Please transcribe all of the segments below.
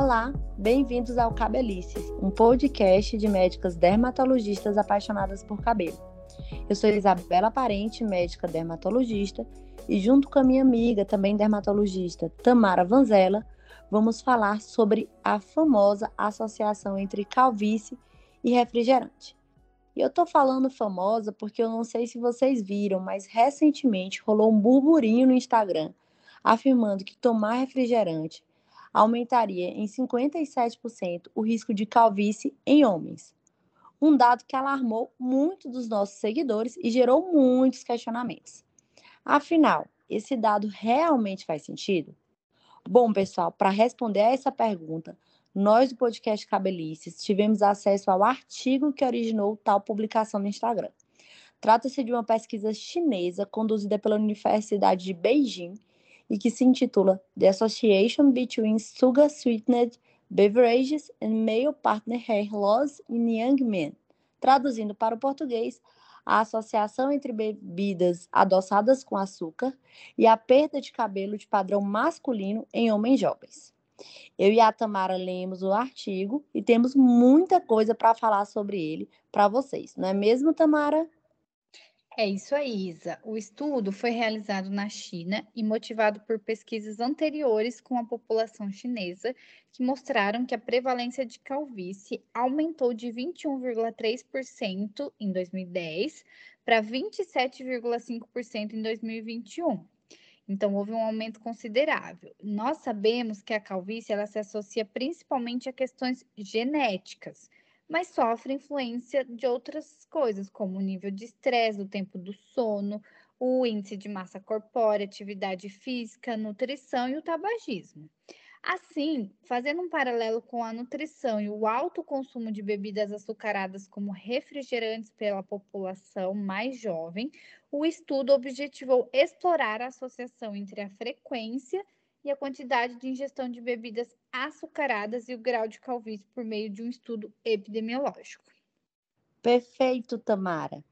Olá, bem-vindos ao Cabelices, um podcast de médicas dermatologistas apaixonadas por cabelo. Eu sou Isabela Parente, médica dermatologista, e junto com a minha amiga, também dermatologista, Tamara Vanzella, vamos falar sobre a famosa associação entre calvície e refrigerante. E eu tô falando famosa porque eu não sei se vocês viram, mas recentemente rolou um burburinho no Instagram afirmando que tomar refrigerante aumentaria em 57% o risco de calvície em homens. Um dado que alarmou muito dos nossos seguidores e gerou muitos questionamentos. Afinal, esse dado realmente faz sentido? Bom, pessoal, para responder a essa pergunta, nós do podcast Cabelices tivemos acesso ao artigo que originou tal publicação no Instagram. Trata-se de uma pesquisa chinesa conduzida pela Universidade de Beijing e que se intitula The Association Between Sugar Sweetened Beverages and Male Partner Hair Loss in Young Men. Traduzindo para o português, a associação entre bebidas adoçadas com açúcar e a perda de cabelo de padrão masculino em homens jovens. Eu e a Tamara lemos o artigo e temos muita coisa para falar sobre ele para vocês, não é mesmo, Tamara? É isso aí, Isa. O estudo foi realizado na China e motivado por pesquisas anteriores com a população chinesa, que mostraram que a prevalência de calvície aumentou de 21,3% em 2010 para 27,5% em 2021. Então, houve um aumento considerável. Nós sabemos que a calvície ela se associa principalmente a questões genéticas mas sofre influência de outras coisas, como o nível de estresse, o tempo do sono, o índice de massa corpórea, atividade física, nutrição e o tabagismo. Assim, fazendo um paralelo com a nutrição e o alto consumo de bebidas açucaradas como refrigerantes pela população mais jovem, o estudo objetivou explorar a associação entre a frequência e a quantidade de ingestão de bebidas açucaradas e o grau de calvície por meio de um estudo epidemiológico. Perfeito, Tamara.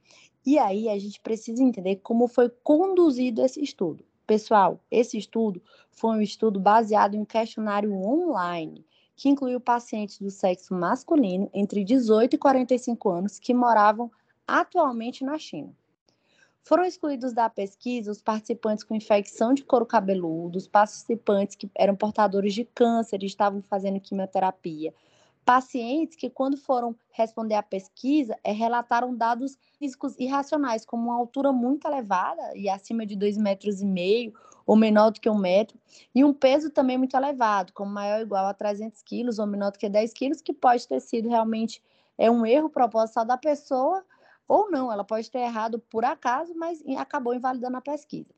E aí a gente precisa entender como foi conduzido esse estudo. Pessoal, esse estudo foi um estudo baseado em um questionário online que incluiu pacientes do sexo masculino entre 18 e 45 anos que moravam atualmente na China. Foram excluídos da pesquisa os participantes com infecção de couro cabeludo, os participantes que eram portadores de câncer e estavam fazendo quimioterapia, pacientes que, quando foram responder à pesquisa, é, relataram dados físicos irracionais, como uma altura muito elevada e acima de dois metros e meio ou menor do que um metro, e um peso também muito elevado, como maior ou igual a 300 quilos ou menor do que 10 quilos, que pode ter sido realmente é um erro proposital da pessoa ou não, ela pode ter errado por acaso, mas acabou invalidando a pesquisa.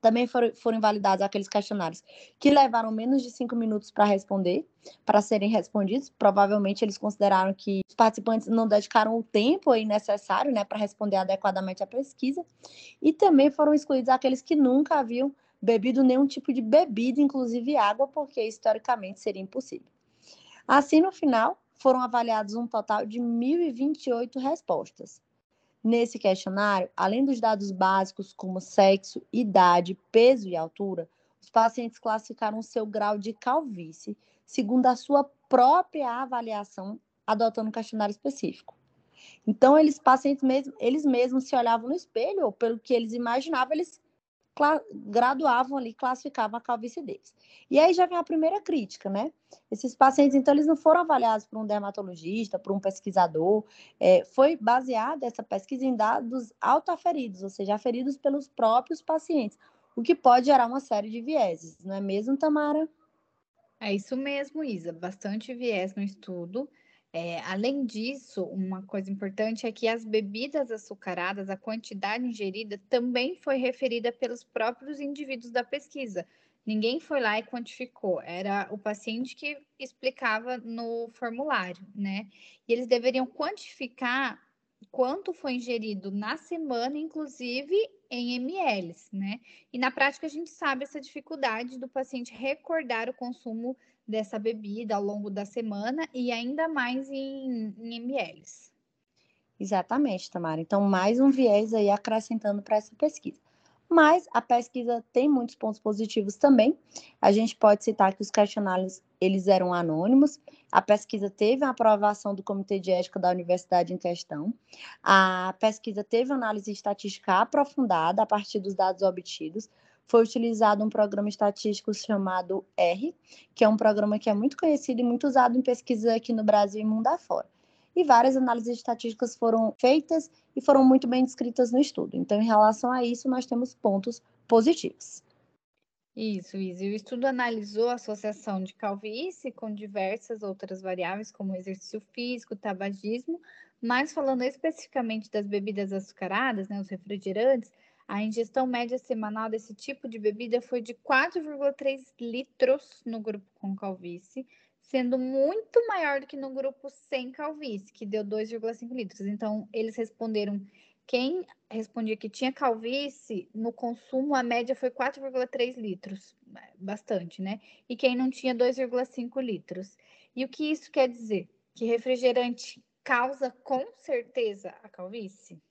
Também foram, foram invalidados aqueles questionários que levaram menos de cinco minutos para responder, para serem respondidos. Provavelmente eles consideraram que os participantes não dedicaram o tempo necessário né, para responder adequadamente à pesquisa. E também foram excluídos aqueles que nunca haviam bebido nenhum tipo de bebida, inclusive água, porque historicamente seria impossível. Assim, no final, foram avaliados um total de 1.028 respostas. Nesse questionário, além dos dados básicos como sexo, idade, peso e altura, os pacientes classificaram seu grau de calvície segundo a sua própria avaliação, adotando um questionário específico. Então, eles pacientes mesmo, eles mesmos se olhavam no espelho, ou pelo que eles imaginavam, eles graduavam ali, classificavam a calvície deles. E aí já vem a primeira crítica, né? Esses pacientes, então, eles não foram avaliados por um dermatologista, por um pesquisador, é, foi baseada essa pesquisa em dados autoaferidos, ou seja, aferidos pelos próprios pacientes, o que pode gerar uma série de vieses, não é mesmo, Tamara? É isso mesmo, Isa, bastante viés no estudo. É, além disso, uma coisa importante é que as bebidas açucaradas, a quantidade ingerida também foi referida pelos próprios indivíduos da pesquisa. Ninguém foi lá e quantificou, era o paciente que explicava no formulário, né? E eles deveriam quantificar quanto foi ingerido na semana, inclusive em ml, né? E na prática a gente sabe essa dificuldade do paciente recordar o consumo dessa bebida ao longo da semana e ainda mais em, em ml. Exatamente, Tamara. Então, mais um viés aí acrescentando para essa pesquisa. Mas a pesquisa tem muitos pontos positivos também. A gente pode citar que os questionários eles eram anônimos. A pesquisa teve a aprovação do Comitê de Ética da universidade em questão. A pesquisa teve análise estatística aprofundada a partir dos dados obtidos. Foi utilizado um programa estatístico chamado R, que é um programa que é muito conhecido e muito usado em pesquisa aqui no Brasil e mundo afora e várias análises estatísticas foram feitas e foram muito bem descritas no estudo. Então, em relação a isso, nós temos pontos positivos. Isso. E o estudo analisou a associação de calvície com diversas outras variáveis, como exercício físico, tabagismo, mas falando especificamente das bebidas açucaradas, né, os refrigerantes, a ingestão média semanal desse tipo de bebida foi de 4,3 litros no grupo com calvície, sendo muito maior do que no grupo sem calvície, que deu 2,5 litros. Então, eles responderam. Quem respondia que tinha calvície, no consumo a média foi 4,3 litros, bastante, né? E quem não tinha 2,5 litros. E o que isso quer dizer? Que refrigerante causa com certeza a calvície?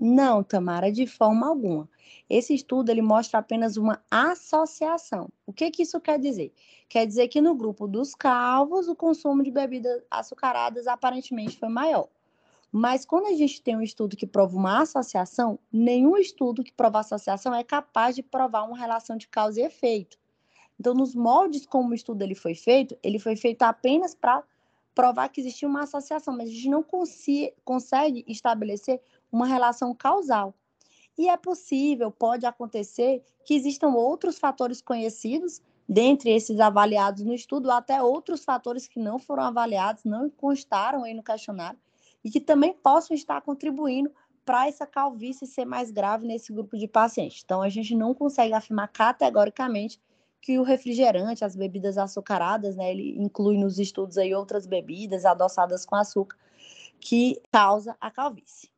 Não, Tamara, de forma alguma. Esse estudo ele mostra apenas uma associação. O que, que isso quer dizer? Quer dizer que no grupo dos calvos o consumo de bebidas açucaradas aparentemente foi maior. Mas quando a gente tem um estudo que prova uma associação, nenhum estudo que prova associação é capaz de provar uma relação de causa e efeito. Então, nos moldes como o estudo ele foi feito, ele foi feito apenas para provar que existia uma associação, mas a gente não consegue estabelecer uma relação causal. E é possível, pode acontecer, que existam outros fatores conhecidos, dentre esses avaliados no estudo, até outros fatores que não foram avaliados, não constaram aí no questionário, e que também possam estar contribuindo para essa calvície ser mais grave nesse grupo de pacientes. Então, a gente não consegue afirmar categoricamente que o refrigerante, as bebidas açucaradas, né, ele inclui nos estudos aí outras bebidas adoçadas com açúcar, que causa a calvície.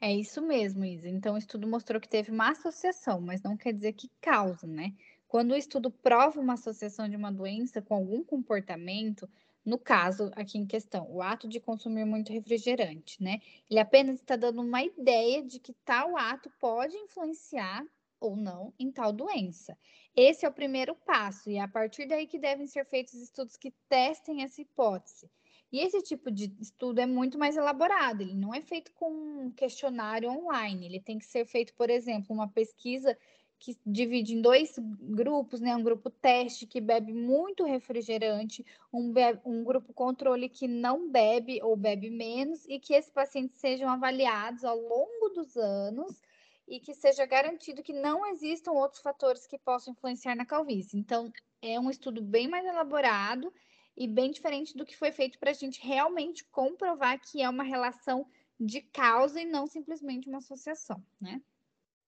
É isso mesmo, Isa. Então, o estudo mostrou que teve uma associação, mas não quer dizer que causa, né? Quando o estudo prova uma associação de uma doença com algum comportamento, no caso aqui em questão, o ato de consumir muito refrigerante, né? Ele apenas está dando uma ideia de que tal ato pode influenciar ou não em tal doença. Esse é o primeiro passo, e é a partir daí que devem ser feitos estudos que testem essa hipótese. E esse tipo de estudo é muito mais elaborado, ele não é feito com um questionário online, ele tem que ser feito, por exemplo, uma pesquisa que divide em dois grupos, né? Um grupo teste que bebe muito refrigerante, um, um grupo controle que não bebe ou bebe menos, e que esses pacientes sejam avaliados ao longo dos anos e que seja garantido que não existam outros fatores que possam influenciar na calvície. Então, é um estudo bem mais elaborado e bem diferente do que foi feito para a gente realmente comprovar que é uma relação de causa e não simplesmente uma associação, né?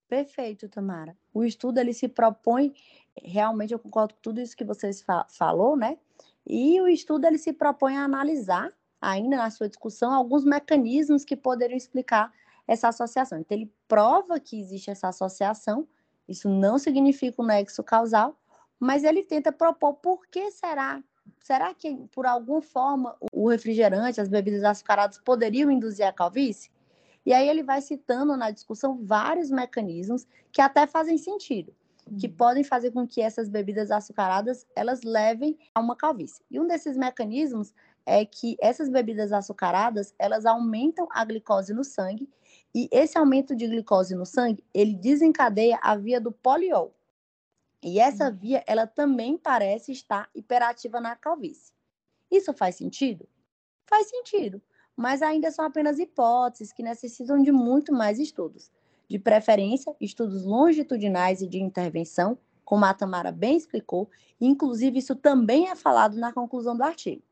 Perfeito, Tamara. O estudo ele se propõe, realmente eu concordo com tudo isso que vocês fa falou, né? E o estudo ele se propõe a analisar, ainda na sua discussão, alguns mecanismos que poderiam explicar essa associação. Então, ele prova que existe essa associação, isso não significa um nexo causal, mas ele tenta propor por que será será que por alguma forma o refrigerante, as bebidas açucaradas poderiam induzir a calvície? E aí ele vai citando na discussão vários mecanismos que até fazem sentido, que uhum. podem fazer com que essas bebidas açucaradas elas levem a uma calvície. E um desses mecanismos é que essas bebidas açucaradas, elas aumentam a glicose no sangue e esse aumento de glicose no sangue, ele desencadeia a via do poliol, e essa via, ela também parece estar hiperativa na calvície. Isso faz sentido? Faz sentido, mas ainda são apenas hipóteses que necessitam de muito mais estudos. De preferência, estudos longitudinais e de intervenção, como a Tamara bem explicou, inclusive isso também é falado na conclusão do artigo.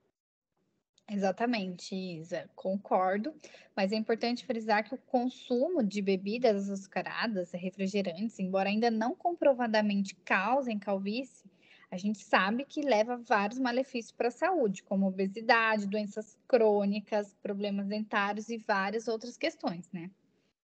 Exatamente, Isa, concordo, mas é importante frisar que o consumo de bebidas açucaradas, refrigerantes, embora ainda não comprovadamente causem calvície, a gente sabe que leva vários malefícios para a saúde, como obesidade, doenças crônicas, problemas dentários e várias outras questões, né?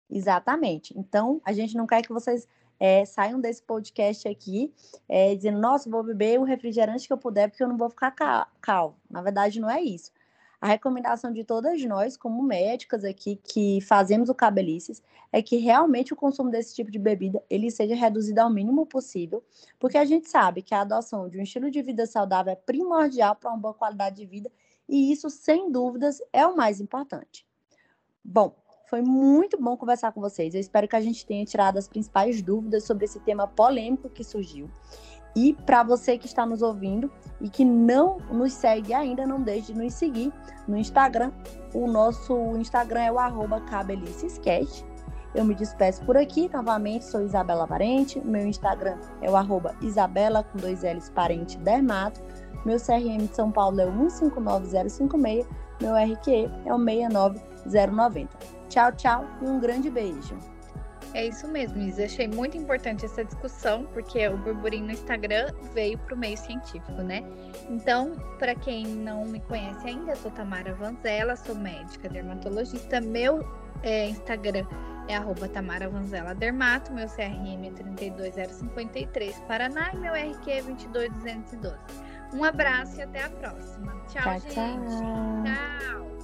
Exatamente. Então, a gente não quer que vocês é, saiam desse podcast aqui é, dizendo, nossa, vou beber o refrigerante que eu puder porque eu não vou ficar calvo. Na verdade, não é isso A recomendação de todas nós, como médicas aqui que fazemos o cabelices, é que realmente o consumo desse tipo de bebida ele seja reduzido ao mínimo possível, porque a gente sabe que a adoção de um estilo de vida saudável é primordial para uma boa qualidade de vida e isso, sem dúvidas, é o mais importante. Bom, foi muito bom conversar com vocês. Eu espero que a gente tenha tirado as principais dúvidas sobre esse tema polêmico que surgiu. E para você que está nos ouvindo e que não nos segue ainda, não deixe de nos seguir no Instagram. O nosso Instagram é o arroba. Eu me despeço por aqui, novamente, sou Isabela Parente. Meu Instagram é o Isabela, com dois L's, Parente Dermato. Meu CRM de São Paulo é o 159056. Meu RQE é o 69090. Tchau, tchau e um grande beijo. É isso mesmo, Isa. Achei muito importante essa discussão, porque o burburinho no Instagram veio para o meio científico, né? Então, para quem não me conhece ainda, eu sou Tamara Vanzella, sou médica dermatologista. Meu é, Instagram é arroba Tamara Vanzella Dermato, meu CRM é 32053 Paraná e meu RQ é 22212. Um abraço e até a próxima. Tchau, tchau gente. tchau. tchau.